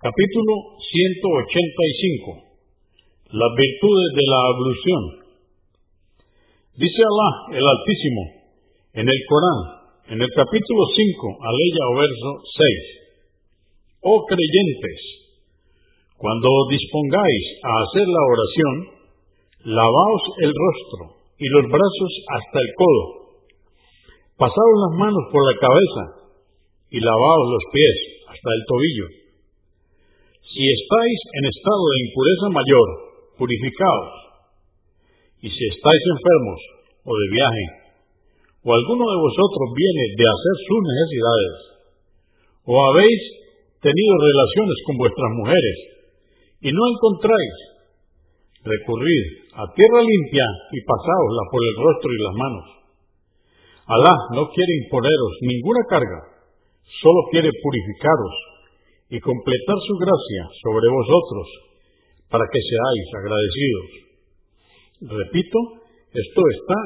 Capítulo 185. Las virtudes de la ablución. Dice Alá, el Altísimo, en el Corán, en el capítulo 5, aleya o verso 6. Oh creyentes, cuando os dispongáis a hacer la oración, lavaos el rostro y los brazos hasta el codo. Pasaos las manos por la cabeza y lavaos los pies hasta el tobillo. Si estáis en estado de impureza mayor, purificaos. Y si estáis enfermos o de viaje, o alguno de vosotros viene de hacer sus necesidades, o habéis tenido relaciones con vuestras mujeres y no encontráis, recurrid a tierra limpia y pasaosla por el rostro y las manos. Alá no quiere imponeros ninguna carga, solo quiere purificaros y completar su gracia sobre vosotros para que seáis agradecidos. Repito, esto está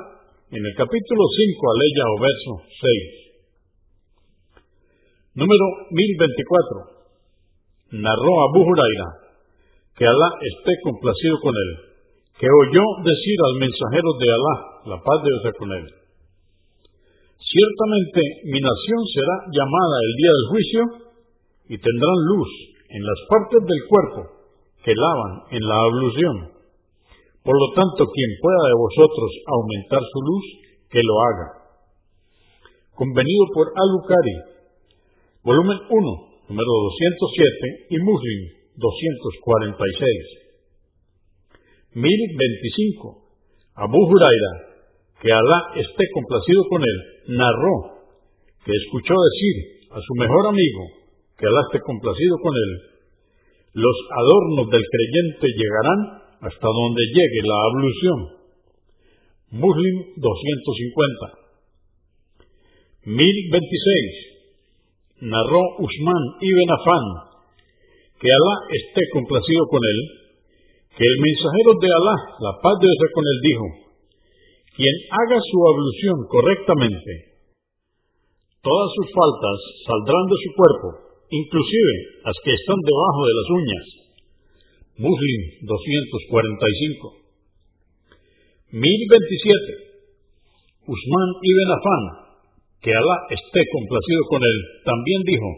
en el capítulo 5, aleya o verso 6. Número 1024. Narró Abu Huraira, que Alá esté complacido con él, que oyó decir al mensajero de Alá, la paz de Dios con él. Ciertamente mi nación será llamada el día del juicio y tendrán luz en las partes del cuerpo que lavan en la ablución. Por lo tanto, quien pueda de vosotros aumentar su luz, que lo haga. Convenido por Al-Bukhari, volumen 1, número 207 y Muslim 246. 1025. Abu Huraira, que Alá esté complacido con él, narró que escuchó decir a su mejor amigo, Alá esté complacido con él, los adornos del creyente llegarán hasta donde llegue la ablución. Muslim 250. 1026. Narró Usman ibn Afán, que Alá esté complacido con él, que el mensajero de Alá, la paz de Dios con él, dijo, quien haga su ablución correctamente, todas sus faltas saldrán de su cuerpo, inclusive las que están debajo de las uñas. Muslim 245. 1027. Usman ibn Afán, que Alá esté complacido con él, también dijo,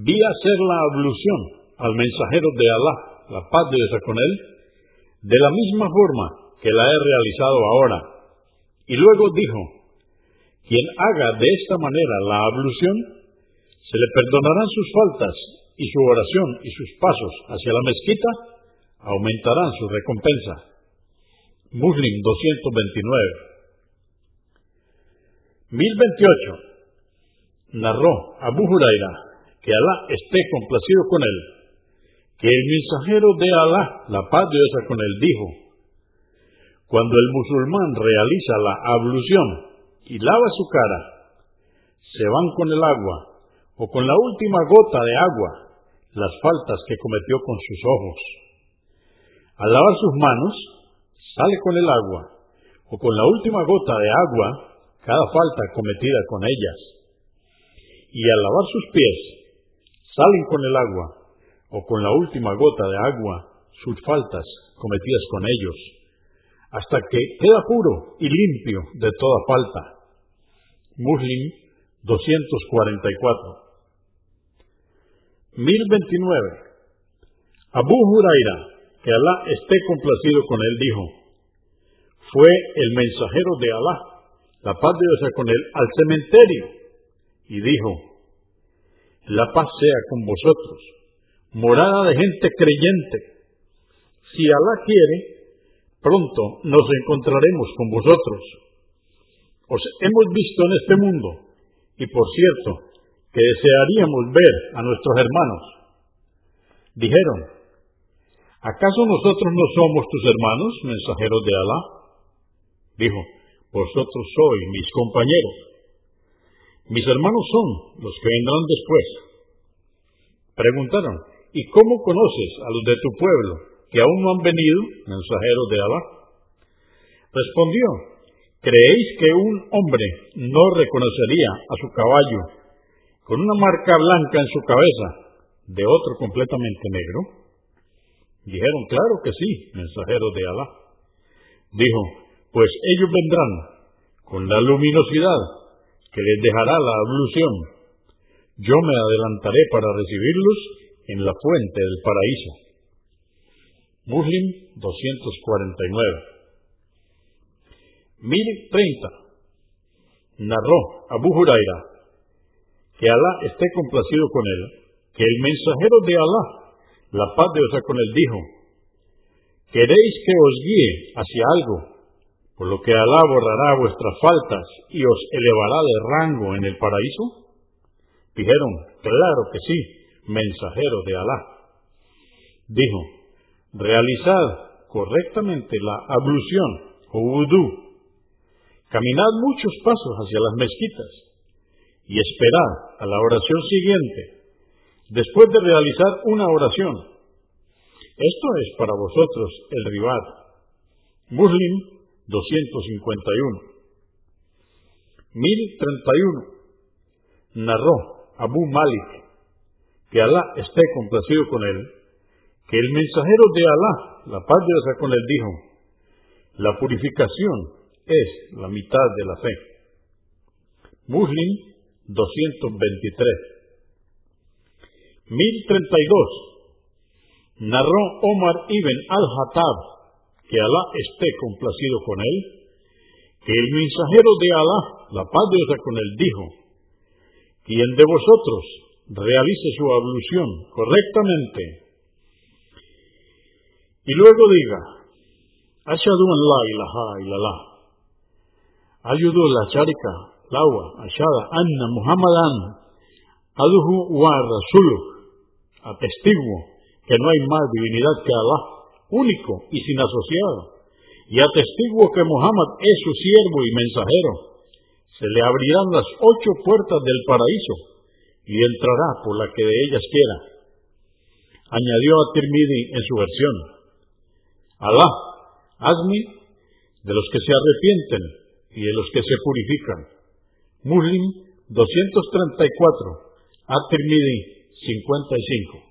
vi hacer la ablución al mensajero de Alá, la paz de Dios con él, de la misma forma que la he realizado ahora. Y luego dijo, quien haga de esta manera la ablución, se le perdonarán sus faltas y su oración y sus pasos hacia la mezquita aumentarán su recompensa. Muslim 229. 1028. Narró Abu Huraira, que Alá esté complacido con él, que el mensajero de Alá, la paz de Dios con él, dijo, cuando el musulmán realiza la ablución y lava su cara, se van con el agua o con la última gota de agua las faltas que cometió con sus ojos. Al lavar sus manos, sale con el agua o con la última gota de agua cada falta cometida con ellas. Y al lavar sus pies, salen con el agua o con la última gota de agua sus faltas cometidas con ellos, hasta que queda puro y limpio de toda falta. Muslim 244. 1029. Abu Huraira, que Alá esté complacido con él, dijo, fue el mensajero de Alá, la paz de Dios con él, al cementerio y dijo, la paz sea con vosotros, morada de gente creyente. Si Alá quiere, pronto nos encontraremos con vosotros. Os hemos visto en este mundo, y por cierto, que desearíamos ver a nuestros hermanos. Dijeron, ¿acaso nosotros no somos tus hermanos, mensajeros de Alá? Dijo, vosotros sois mis compañeros. Mis hermanos son los que vendrán después. Preguntaron, ¿y cómo conoces a los de tu pueblo que aún no han venido, mensajeros de Alá? Respondió, ¿creéis que un hombre no reconocería a su caballo con una marca blanca en su cabeza de otro completamente negro? Dijeron, claro que sí, mensajeros de Alá. Dijo, pues ellos vendrán con la luminosidad que les dejará la ablución. Yo me adelantaré para recibirlos en la fuente del paraíso. Muslim 249. 1030. Narró Abu Huraira, que Alá esté complacido con él, que el mensajero de Alá, la paz de Dios con él, dijo, ¿queréis que os guíe hacia algo, por lo que Alá borrará vuestras faltas y os elevará de rango en el paraíso? Dijeron, claro que sí, mensajero de Alá. Dijo, realizad correctamente la ablución o vudú Caminad muchos pasos hacia las mezquitas y esperad a la oración siguiente, después de realizar una oración. Esto es para vosotros el rival. Muslim 251. 1031. Narró Abu Malik, que Alá esté complacido con él, que el mensajero de Alá, la paz de Dios con él, dijo, la purificación es la mitad de la fe. Muslim 223. 1032. Narró Omar ibn al-Hattab, que Alá esté complacido con él, que el mensajero de Alá, la paz de Dios con él, dijo, quien de vosotros realice su ablución correctamente y luego diga, Ashadu an la ilaha illallah la charika, lawa, ashada, anna, muhammadan, aduhu wa rasulu, atestiguo que no hay más divinidad que Alá, único y sin asociado, y atestiguo que Muhammad es su siervo y mensajero. Se le abrirán las ocho puertas del paraíso y entrará por la que de ellas quiera. Añadió a Tirmidhi en su versión, Alá, hazme de los que se arrepienten y de los que se purifican. Muslim 234, At-Tirmidhi 55.